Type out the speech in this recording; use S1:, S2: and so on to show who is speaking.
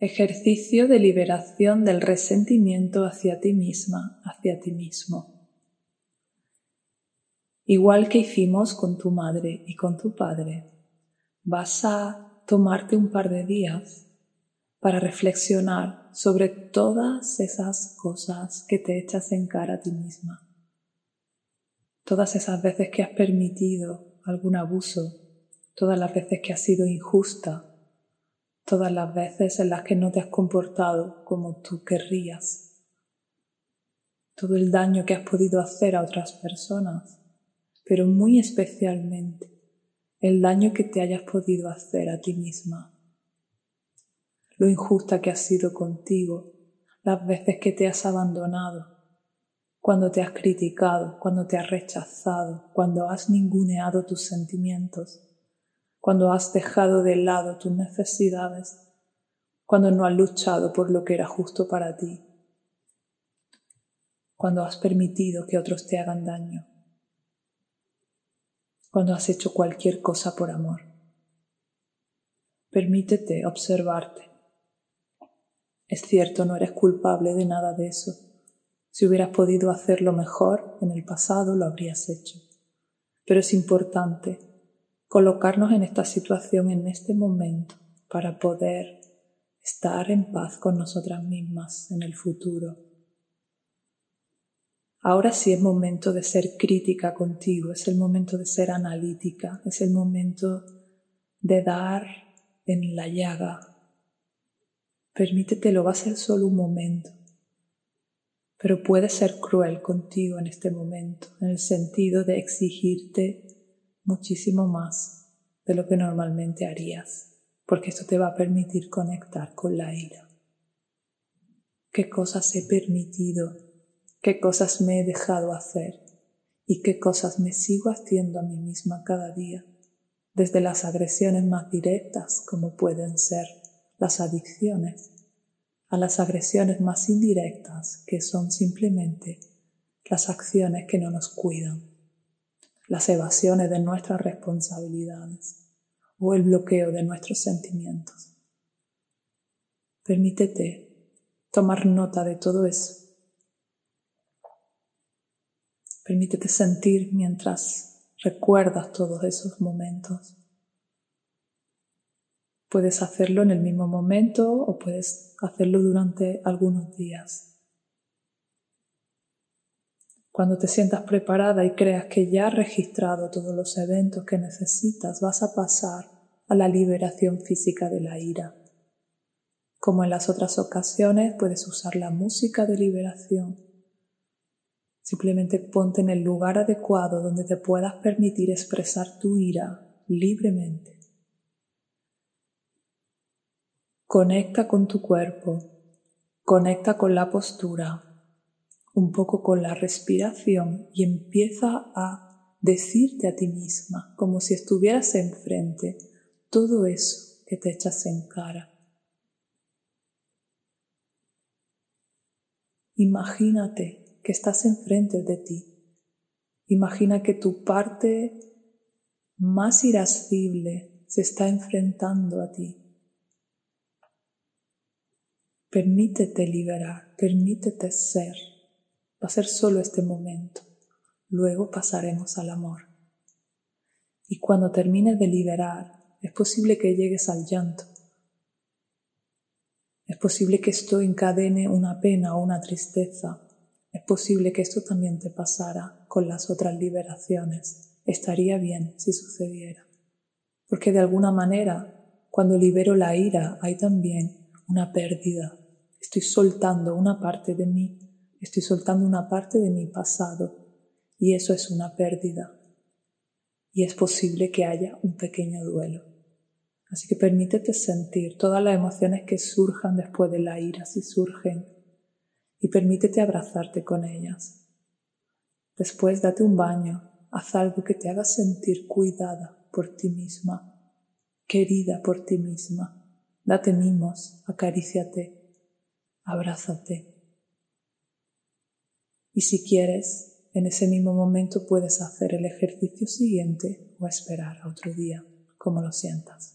S1: Ejercicio de liberación del resentimiento hacia ti misma, hacia ti mismo. Igual que hicimos con tu madre y con tu padre, vas a tomarte un par de días para reflexionar sobre todas esas cosas que te echas en cara a ti misma. Todas esas veces que has permitido algún abuso, todas las veces que has sido injusta, todas las veces en las que no te has comportado como tú querrías, todo el daño que has podido hacer a otras personas, pero muy especialmente el daño que te hayas podido hacer a ti misma, lo injusta que has sido contigo, las veces que te has abandonado, cuando te has criticado, cuando te has rechazado, cuando has ninguneado tus sentimientos cuando has dejado de lado tus necesidades, cuando no has luchado por lo que era justo para ti, cuando has permitido que otros te hagan daño, cuando has hecho cualquier cosa por amor. Permítete observarte. Es cierto, no eres culpable de nada de eso. Si hubieras podido hacerlo mejor en el pasado, lo habrías hecho. Pero es importante colocarnos en esta situación en este momento para poder estar en paz con nosotras mismas en el futuro. Ahora sí es momento de ser crítica contigo, es el momento de ser analítica, es el momento de dar en la llaga. Permítetelo, va a ser solo un momento, pero puedes ser cruel contigo en este momento, en el sentido de exigirte muchísimo más de lo que normalmente harías, porque esto te va a permitir conectar con la ira. ¿Qué cosas he permitido? ¿Qué cosas me he dejado hacer? ¿Y qué cosas me sigo haciendo a mí misma cada día? Desde las agresiones más directas, como pueden ser las adicciones, a las agresiones más indirectas, que son simplemente las acciones que no nos cuidan las evasiones de nuestras responsabilidades o el bloqueo de nuestros sentimientos. Permítete tomar nota de todo eso. Permítete sentir mientras recuerdas todos esos momentos. Puedes hacerlo en el mismo momento o puedes hacerlo durante algunos días. Cuando te sientas preparada y creas que ya has registrado todos los eventos que necesitas, vas a pasar a la liberación física de la ira. Como en las otras ocasiones, puedes usar la música de liberación. Simplemente ponte en el lugar adecuado donde te puedas permitir expresar tu ira libremente. Conecta con tu cuerpo, conecta con la postura, un poco con la respiración y empieza a decirte a ti misma, como si estuvieras enfrente, todo eso que te echas en cara. Imagínate que estás enfrente de ti. Imagina que tu parte más irascible se está enfrentando a ti. Permítete liberar, permítete ser. Va a ser solo este momento. Luego pasaremos al amor. Y cuando termines de liberar, es posible que llegues al llanto. Es posible que esto encadene una pena o una tristeza. Es posible que esto también te pasara con las otras liberaciones. Estaría bien si sucediera. Porque de alguna manera, cuando libero la ira, hay también una pérdida. Estoy soltando una parte de mí Estoy soltando una parte de mi pasado y eso es una pérdida. Y es posible que haya un pequeño duelo. Así que permítete sentir todas las emociones que surjan después de la ira, si surgen, y permítete abrazarte con ellas. Después date un baño, haz algo que te haga sentir cuidada por ti misma, querida por ti misma. Date mimos, acaríciate, abrázate. Y si quieres, en ese mismo momento puedes hacer el ejercicio siguiente o esperar a otro día, como lo sientas.